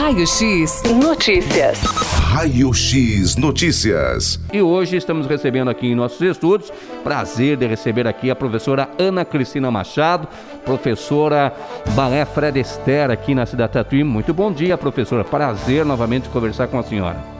Raio X Notícias. Raio X Notícias. E hoje estamos recebendo aqui em nossos estúdios, prazer de receber aqui a professora Ana Cristina Machado, professora Balé Fred Esther aqui na cidade Tatuí. Muito bom dia, professora. Prazer novamente conversar com a senhora.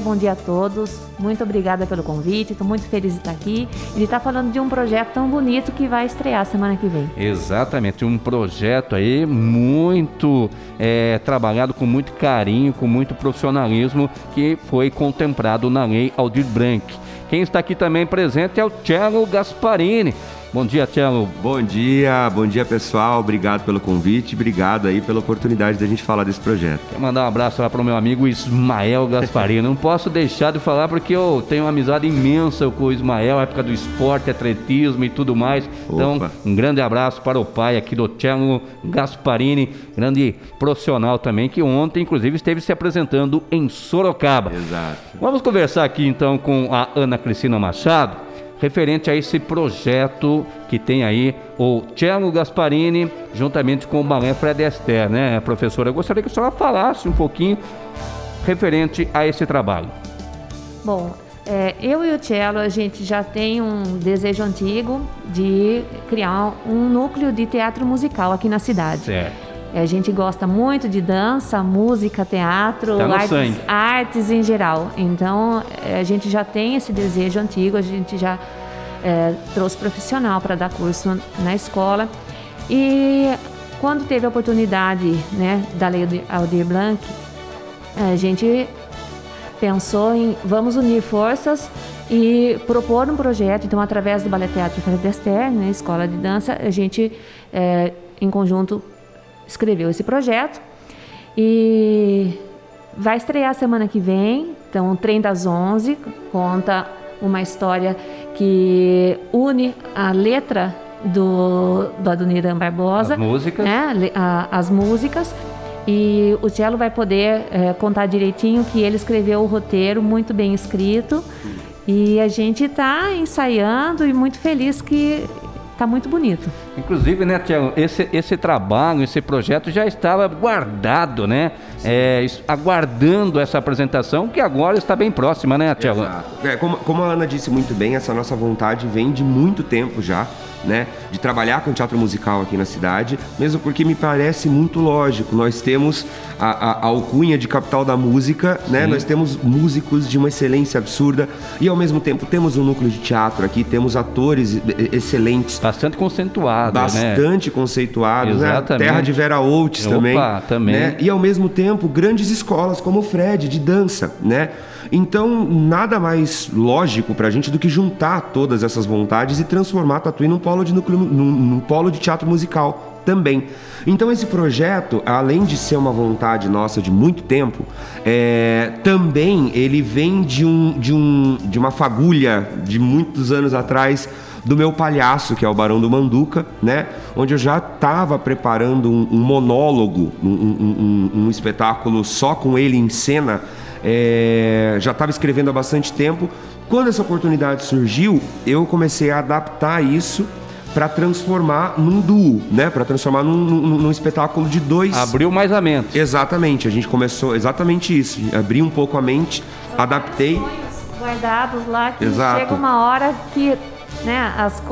Bom dia, a todos. Muito obrigada pelo convite. Estou muito feliz de estar aqui e de estar falando de um projeto tão bonito que vai estrear semana que vem. Exatamente, um projeto aí muito é, trabalhado com muito carinho, com muito profissionalismo, que foi contemplado na Lei Aldir Blanc. Quem está aqui também presente é o Cello Gasparini. Bom dia, Cello. Bom dia, bom dia pessoal. Obrigado pelo convite, obrigado aí pela oportunidade da gente falar desse projeto. Quero mandar um abraço lá para o meu amigo Ismael Gasparini. Não posso deixar de falar porque eu tenho uma amizade imensa com o Ismael, época do esporte, atletismo e tudo mais. Então, Opa. um grande abraço para o pai aqui do Cello Gasparini, grande profissional também, que ontem, inclusive, esteve se apresentando em Sorocaba. Exato. Vamos conversar aqui então com a Ana Cristina Machado, referente a esse projeto que tem aí o Cello Gasparini, juntamente com o Balé Fred Astaire, né, professora? Eu gostaria que a senhora falasse um pouquinho referente a esse trabalho. Bom, é, eu e o Cello, a gente já tem um desejo antigo de criar um núcleo de teatro musical aqui na cidade. Certo. É, A gente gosta muito de dança, música, teatro, Tá artes, artes em geral. Então, é, a gente já tem esse desejo antigo, a gente já é, trouxe profissional para dar curso na escola. E quando teve a oportunidade né, da Lei Aldir Blanc, a gente pensou em vamos unir forças e propor um projeto. Então, através do Ballet Teatro Fred Astaire, né, Escola de Dança, a gente, é, em conjunto, escreveu esse projeto e vai estrear semana que vem. Então, o Trem das Onze conta uma história que une a letra do, do Adoniran Barbosa, As músicas. né, a- as músicas. E o Cello vai poder eh, contar direitinho que ele escreveu o roteiro muito bem escrito. E a gente está ensaiando e muito feliz que está muito bonito. Inclusive, né, Tiago, esse, esse trabalho, esse projeto já estava guardado, né? É, aguardando essa apresentação, que agora está bem próxima, né, Tiago? Exato. É, como, como a Ana disse muito bem, essa nossa vontade vem de muito tempo já, né? De trabalhar com teatro musical aqui na cidade, mesmo porque me parece muito lógico. Nós temos a, a- a alcunha de capital da música, né? Nós temos músicos de uma excelência absurda e ao mesmo tempo temos um núcleo de teatro aqui, temos atores excelentes. Bastante conceituado, né? Bastante conceituados, né? Terra de Vera Oates Opa, também. também. né? E ao mesmo tempo, grandes escolas como o Fred, de dança, né? Então, nada mais lógico pra gente do que juntar todas essas vontades e transformar Tatuí num polo de, núcleo, num, num polo de teatro musical também. Então, esse projeto, além de ser uma vontade nossa de muito tempo, é, também ele vem de, um, de, um, de uma fagulha de muitos anos atrás do meu palhaço, que é o Barão do Manduca, né? Onde eu já estava preparando um, um monólogo, um, um- um- espetáculo só com ele em cena. é, já estava escrevendo há bastante tempo. Quando essa oportunidade surgiu, eu comecei a adaptar isso para transformar num duo, né? Para transformar num, num- num espetáculo de dois. Abriu mais a mente. Exatamente, a gente começou exatamente isso. Abri um pouco a mente, adaptei. Sonhos guardados lá que Exato. chega uma hora que né, as,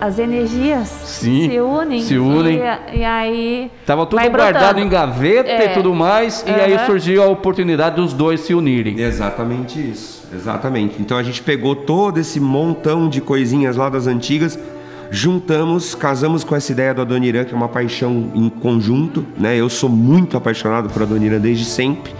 as energias Sim, se unem. se unem. E, e aí. Tava tudo vai guardado em gaveta e É. tudo mais, e aí surgiu a oportunidade dos dois se unirem. Exatamente isso. Exatamente. Então a gente pegou todo esse montão de coisinhas lá das antigas, juntamos, casamos com essa ideia do Adoniran, que é uma paixão em conjunto, né? Eu sou muito apaixonado por Adoniran desde sempre.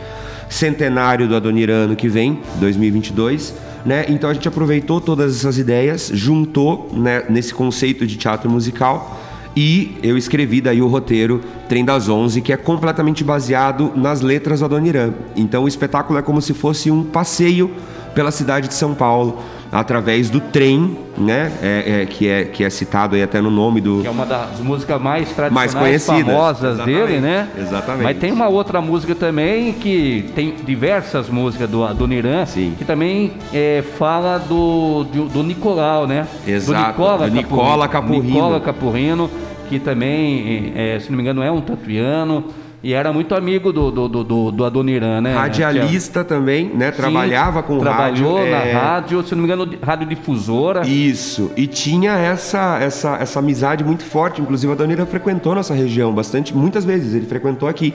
Centenário do Adoniran ano que vem, 2022, né? Então a gente aproveitou todas essas ideias, juntou, né, nesse conceito de teatro musical e eu escrevi daí o roteiro Trem das Onze, que é completamente baseado nas letras do Adoniran. Então o espetáculo é como se fosse um passeio pela cidade de São Paulo, através do trem, né? É, é, que, é, que é citado aí até no nome do. Que é uma das músicas mais tradicionais, Mais famosas Exatamente, dele, né? exatamente. Mas tem uma outra música também que tem diversas músicas do, do Niran, Sim. que também é, fala do, do, do Nicolau, né? Exato, do Nicola, Capurrino. Nicola Capurrino, que também, é, se não me engano, é um tatuiano. E era muito amigo do, do, do, do, do Adoniran, né? Radialista também, né? Sim, Trabalhava com Trabalhou rádio. na é, rádio, se não me engano, radiodifusora. Isso, e tinha essa, essa, essa amizade muito forte. Inclusive, a Donira frequentou nossa região bastante, muitas vezes. Ele frequentou aqui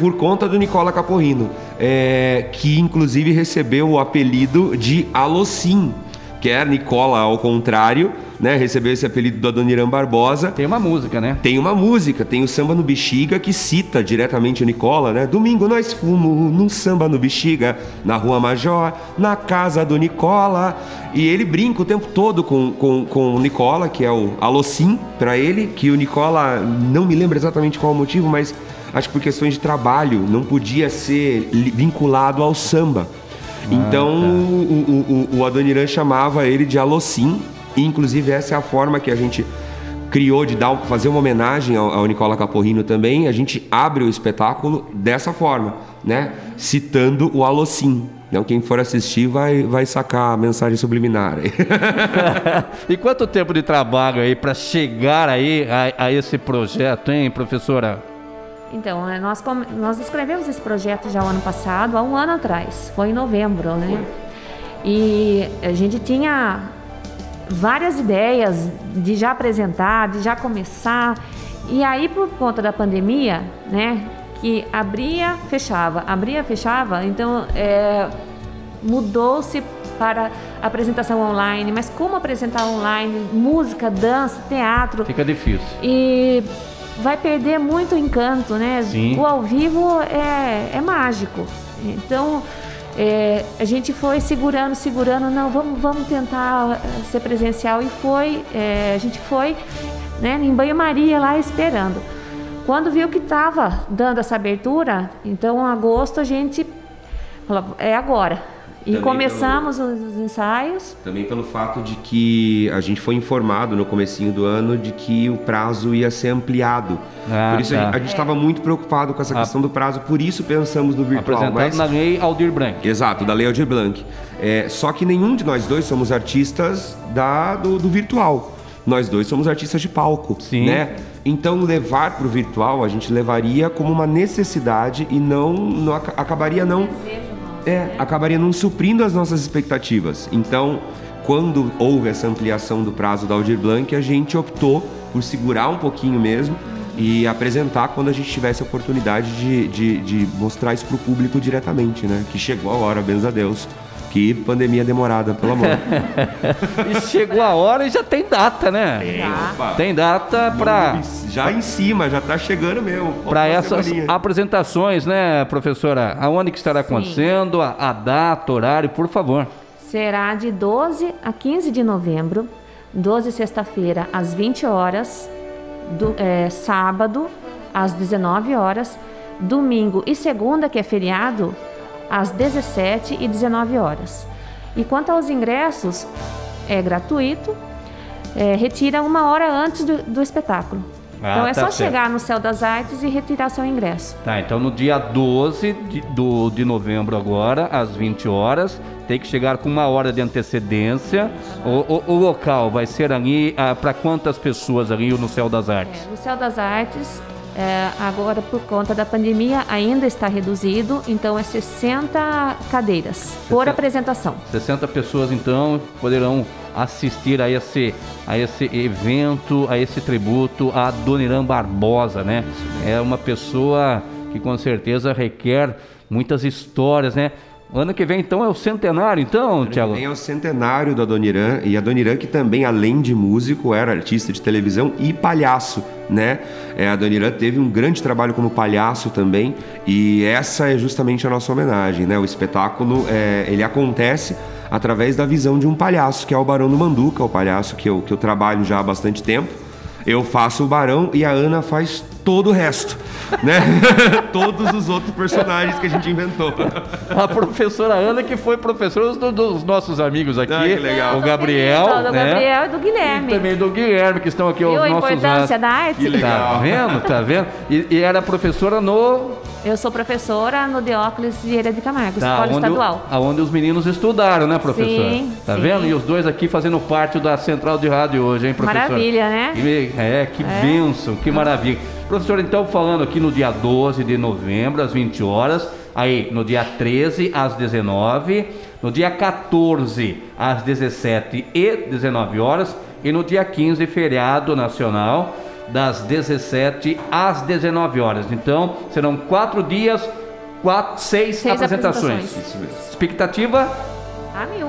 por conta do Nicola Caporrino, é, que inclusive recebeu o apelido de Alocim, que é Nicola ao contrário, né? Recebeu esse apelido do Adoniran Barbosa. Tem uma música, né? Tem uma música, tem o Samba no Bexiga que cita diretamente o Nicola, né? Domingo nós fomos num samba no Bexiga, na Rua Major, na casa do Nicola. E ele brinca o tempo todo com, com, com o Nicola, que é o Alocim pra ele, que o Nicola, não me lembro exatamente qual o motivo, mas acho que por questões de trabalho, não podia ser vinculado ao samba. Então o, o, o, o Adoniran chamava ele de Alocim, e inclusive essa é a forma que a gente criou de dar, fazer uma homenagem ao, ao Nicola Caporrino também. A gente abre o espetáculo dessa forma, né? Citando o Alocim. Então quem for assistir vai, vai sacar a mensagem subliminar. e quanto tempo de trabalho aí para chegar aí a, a esse projeto, hein, professora? Então, é, nós, nós escrevemos esse projeto já o ano passado, há um ano atrás, foi em novembro, né? E a gente tinha várias ideias de já apresentar, de já começar. E aí, por conta da pandemia, né, que abria, fechava, abria, fechava, então é, mudou-se para apresentação online. Mas como apresentar online? Música, dança, teatro. Fica difícil. E vai perder muito encanto, né? Sim. O ao vivo é, é mágico. Então, é, a gente foi segurando, segurando, não, vamos, vamos tentar eh, ser presencial. E foi, é, a gente foi né, em banho-maria lá esperando. Quando viu que estava dando essa abertura, então, em agosto, a gente falou, é agora. E Também começamos os, os ensaios. Também pelo fato de que a gente foi informado no comecinho do ano de que o prazo ia ser ampliado. Ah, por isso tá. a gente estava muito preocupado com essa Ah. questão do prazo, por isso pensamos no virtual. Apresentado Mas... na lei Aldir Blanc. Exato, da Lei Aldir Blanc. É, só que nenhum de nós dois somos artistas da, do, do virtual. Nós dois somos artistas de palco, Sim. né? Então levar para o virtual a gente levaria como uma necessidade e não, não aca- acabaria não é, acabaria não suprindo as nossas expectativas. Então, quando houve essa ampliação do prazo da Aldir Blanc, a gente optou por segurar um pouquinho mesmo e apresentar quando a gente tivesse a oportunidade de, de, de mostrar isso para o público diretamente, né? Que chegou a hora, benza a Deus. Que pandemia demorada, pelo amor. E chegou a hora e já tem data, né? Opa. Tem data para Já em cima, já tá chegando mesmo. para essas semaninha. apresentações, né, professora? Aonde que estará Sim. acontecendo? A, a data, horário, por favor. Será de 12 a 15 de novembro, 12 sexta-feira às 20 horas, do- é, sábado às 19 horas, domingo e segunda, que é feriado, às 17 e 19 horas. E quanto aos ingressos, é gratuito, é, retira uma hora antes do, do espetáculo. Ah, então é tá só certo. chegar no Céu das Artes e retirar seu ingresso. Tá, então no dia 12 de, do, de novembro agora, às 20 horas, tem que chegar com uma hora de antecedência. O, o- o local vai ser ali para quantas pessoas ali no Céu das Artes? É, no Céu das Artes, é, agora por conta da pandemia, ainda está reduzido, então é 60 cadeiras por 60. apresentação. 60 pessoas então poderão assistir a esse, a esse evento, a esse tributo a Doniran Barbosa, né? É uma pessoa que com certeza requer muitas histórias, né? Ano que vem então é o centenário, então, Tiago? Tem o centenário do Adoniran, e Adoniran que também, além de músico, era artista de televisão e palhaço, né? É, a Adoniran teve um grande trabalho como palhaço também, e essa é justamente a nossa homenagem, né? O espetáculo, é, ele acontece através da visão de um palhaço, que é o Barão do Manduca, o palhaço que eu, que eu trabalho já há bastante tempo. Eu faço o Barão e a Ana faz todo o resto, né? Todos os outros personagens que a gente inventou. A professora Ana, que foi professora do- dos nossos amigos aqui. Ah, que legal. O Gabriel, Só do né? Gabriel e do E Guilherme. também do Guilherme, que estão aqui Viu os a nossos importância astros. da arte? Que legal. Tá vendo? Tá vendo? E, e era professora no. Eu sou professora no Deóclis Vieira de Camargo, Tá, Escola o- Estadual. aonde os meninos estudaram, né, professora? Sim, Tá sim. vendo? E os dois aqui fazendo parte da central de rádio hoje, hein, professora? Maravilha, né? Que, é, que É. bênção, que maravilha. Professor, então falando aqui no dia 12 de novembro, às 20 horas, aí no dia 13 às 19, no dia 14 às 17 e 19 horas e no dia 15 feriado nacional das 17 às 19 horas. Então, serão quatro dias, quatro, seis, Seis apresentações. apresentações. Expectativa? A mil.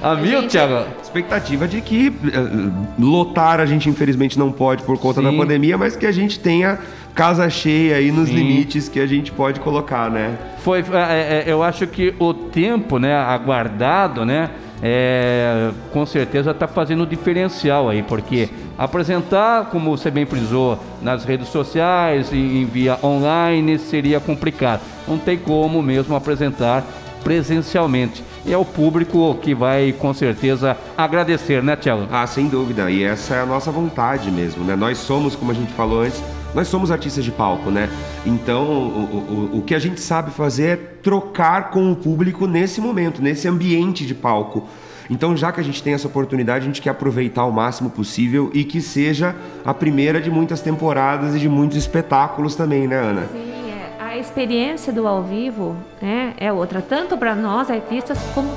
A mil, gente- Thiago? Expectativa de que eh, lotar a gente infelizmente não pode por conta da Sim. pandemia, mas que a gente tenha casa cheia aí nos Sim. limites que a gente pode colocar, né? Foi, é, é, eu acho que o tempo, né, aguardado, né, é, com certeza está fazendo diferencial aí, porque apresentar, como você bem frisou, nas redes sociais e em via online seria complicado. Não tem como mesmo apresentar presencialmente. E é o público que vai com certeza agradecer, né, Tiago? Ah, sem dúvida. E essa é a nossa vontade mesmo, né? Nós somos, como a gente falou antes, nós somos artistas de palco, né? Então, o, o, o que a gente sabe fazer é trocar com o público nesse momento, nesse ambiente de palco. Então, já que a gente tem essa oportunidade, a gente quer aproveitar o máximo possível e que seja a primeira de muitas temporadas e de muitos espetáculos também, né, Ana? Sim, experiência do ao vivo né, é outra, tanto para nós artistas como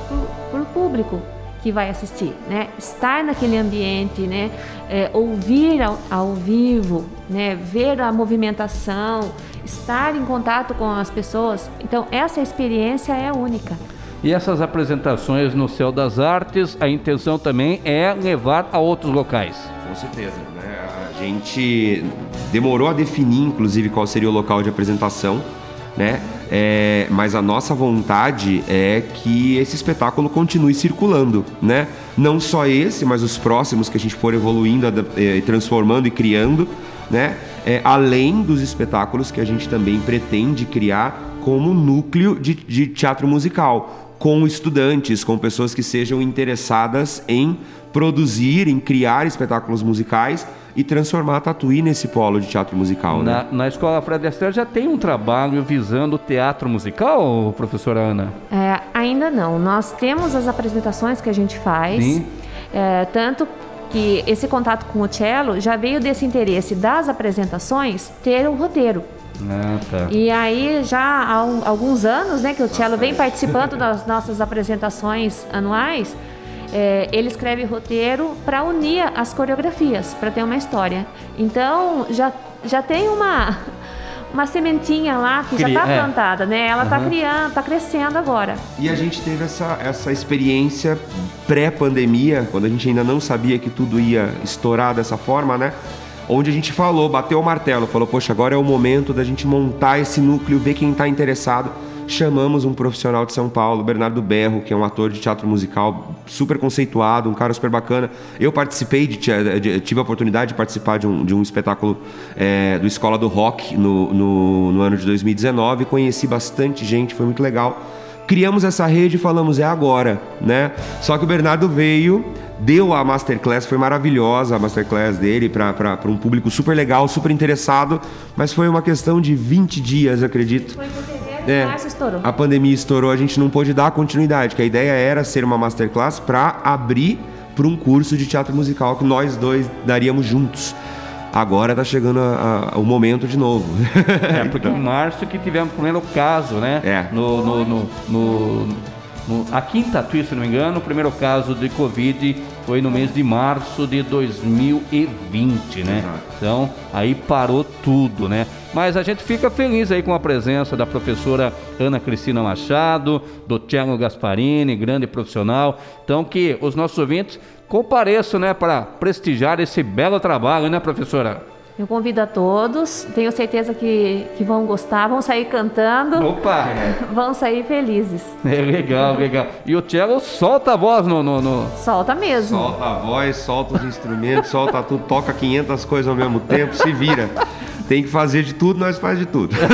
para o público que vai assistir, né? Estar naquele ambiente, né? É, ouvir ao, ao vivo, né? Ver a movimentação, estar em contato com as pessoas. Então essa experiência é única. E essas apresentações no Céu das Artes, a intenção também é levar a outros locais. Com certeza, né? Gente demorou a definir, inclusive, qual seria o local de apresentação, né? É, mas a nossa vontade é que esse espetáculo continue circulando, né? Não só esse, mas os próximos que a gente for evoluindo, eh, transformando e criando, né? É, além dos espetáculos que a gente também pretende criar como núcleo de, de teatro musical, com estudantes, com pessoas que sejam interessadas em produzir, em criar espetáculos musicais e transformar a Tatuí nesse polo de teatro musical, né? Na, na Escola Fred Astaire já tem um trabalho visando o teatro musical, professora Ana? É, ainda não. Nós temos as apresentações que a gente faz, Sim. é, tanto que esse contato com o cello já veio desse interesse das apresentações ter o roteiro. Ah, tá. E aí já há um- alguns anos, né, que o cello vem participando das nossas apresentações anuais. É, ele escreve roteiro para unir as coreografias, para ter uma história. Então já, já tem uma uma sementinha lá que já está é. plantada, né? Ela está Aham. criando, está crescendo agora. E a gente teve essa, essa experiência pré-pandemia, quando a gente ainda não sabia que tudo ia estourar dessa forma, né? Onde a gente falou, bateu o martelo, falou, poxa, agora é o momento da gente montar esse núcleo, ver quem está interessado. Chamamos um profissional de São Paulo, Bernardo Berro, que é um ator de teatro musical super conceituado, um cara super bacana. Eu participei, de, de- tive a oportunidade de participar de um, de um espetáculo é, do Escola do Rock no, no, no ano de 2019. Conheci bastante gente, foi muito legal criamos essa rede e falamos é agora, né? Só que o Bernardo veio, deu a masterclass, foi maravilhosa a masterclass dele para um público super legal, super interessado, mas foi uma questão de 20 dias, acredito. Foi fevereiro, É, março estourou. a pandemia estourou, a gente não pôde dar continuidade, que a ideia era ser uma masterclass para abrir para um curso de teatro musical que nós dois daríamos juntos. Agora tá chegando a- a- o momento de novo. É, porque em março que tivemos o primeiro caso, né? É. No, no, no, no- no- aqui em Tatuí, se não me engano, o primeiro caso de Covid foi no mês de março de 2020, né? Exato. Então, aí parou tudo, né? Mas a gente fica feliz aí com a presença da professora Ana Cristina Machado, do Thiago Gasparini, grande profissional. Então, que os nossos ouvintes compareçam, né, para prestigiar esse belo trabalho, né, professora? Eu convido a todos, tenho certeza que, que vão gostar, vão sair cantando, Opa! vão sair felizes. É legal, legal. E o Thiago solta a voz no. no, no- Solta mesmo. Solta a voz, solta os instrumentos, solta tudo, toca 500 coisas ao mesmo tempo, se vira. Tem que fazer de tudo, nós faz de tudo.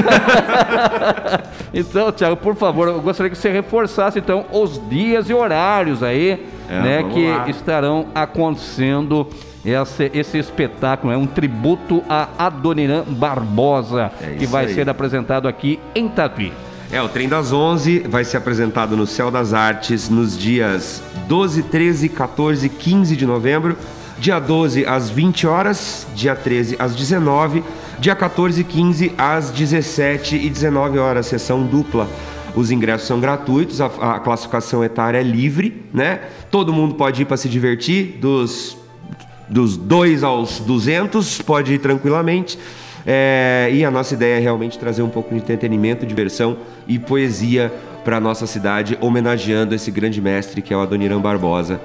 Então, Thiago, por favor, eu gostaria que você reforçasse então os dias e horários aí, É, né, que lá. estarão acontecendo esse, esse espetáculo, é um tributo a Adoniran Barbosa, É que vai aí. ser apresentado aqui em Tatuí. É, o Trem das 11 vai ser apresentado no Céu das Artes nos dias 12, 13, 14 e 15 de novembro, dia 12 às 20 horas, dia 13 às 19, dia 14 e 15 às 17 e 19 horas, sessão dupla. Os ingressos são gratuitos, a, a classificação etária é livre, né? Todo mundo pode ir para se divertir, dos dos 2 aos 200, pode ir tranquilamente. É, e a nossa ideia é realmente trazer um pouco de entretenimento, diversão e poesia para a nossa cidade, homenageando esse grande mestre que é o Adoniran Barbosa.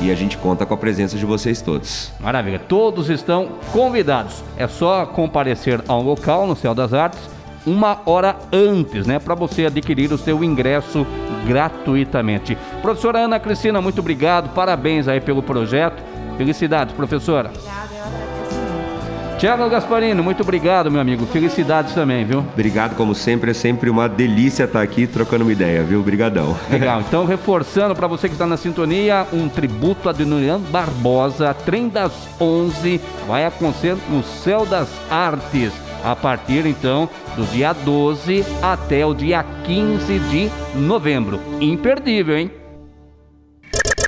E a gente conta com a presença de vocês todos. Maravilha, todos estão convidados. É só comparecer ao local no Céu das Artes uma hora antes, né, para você adquirir o seu ingresso gratuitamente. Professora Ana Cristina, muito obrigado, parabéns aí pelo projeto. Felicidades, professora. Obrigada, eu agradeço muito. Tiago Gasparini, muito obrigado, meu amigo. Felicidades também, viu? Obrigado, como sempre, é sempre uma delícia estar aqui trocando uma ideia, viu? Obrigadão. Legal. Então, reforçando para você que está na sintonia, um tributo a Adoniran Barbosa, trem das 11, vai acontecer no Céu das Artes, a partir então do dia 12 até o dia 15 de novembro. Imperdível, hein?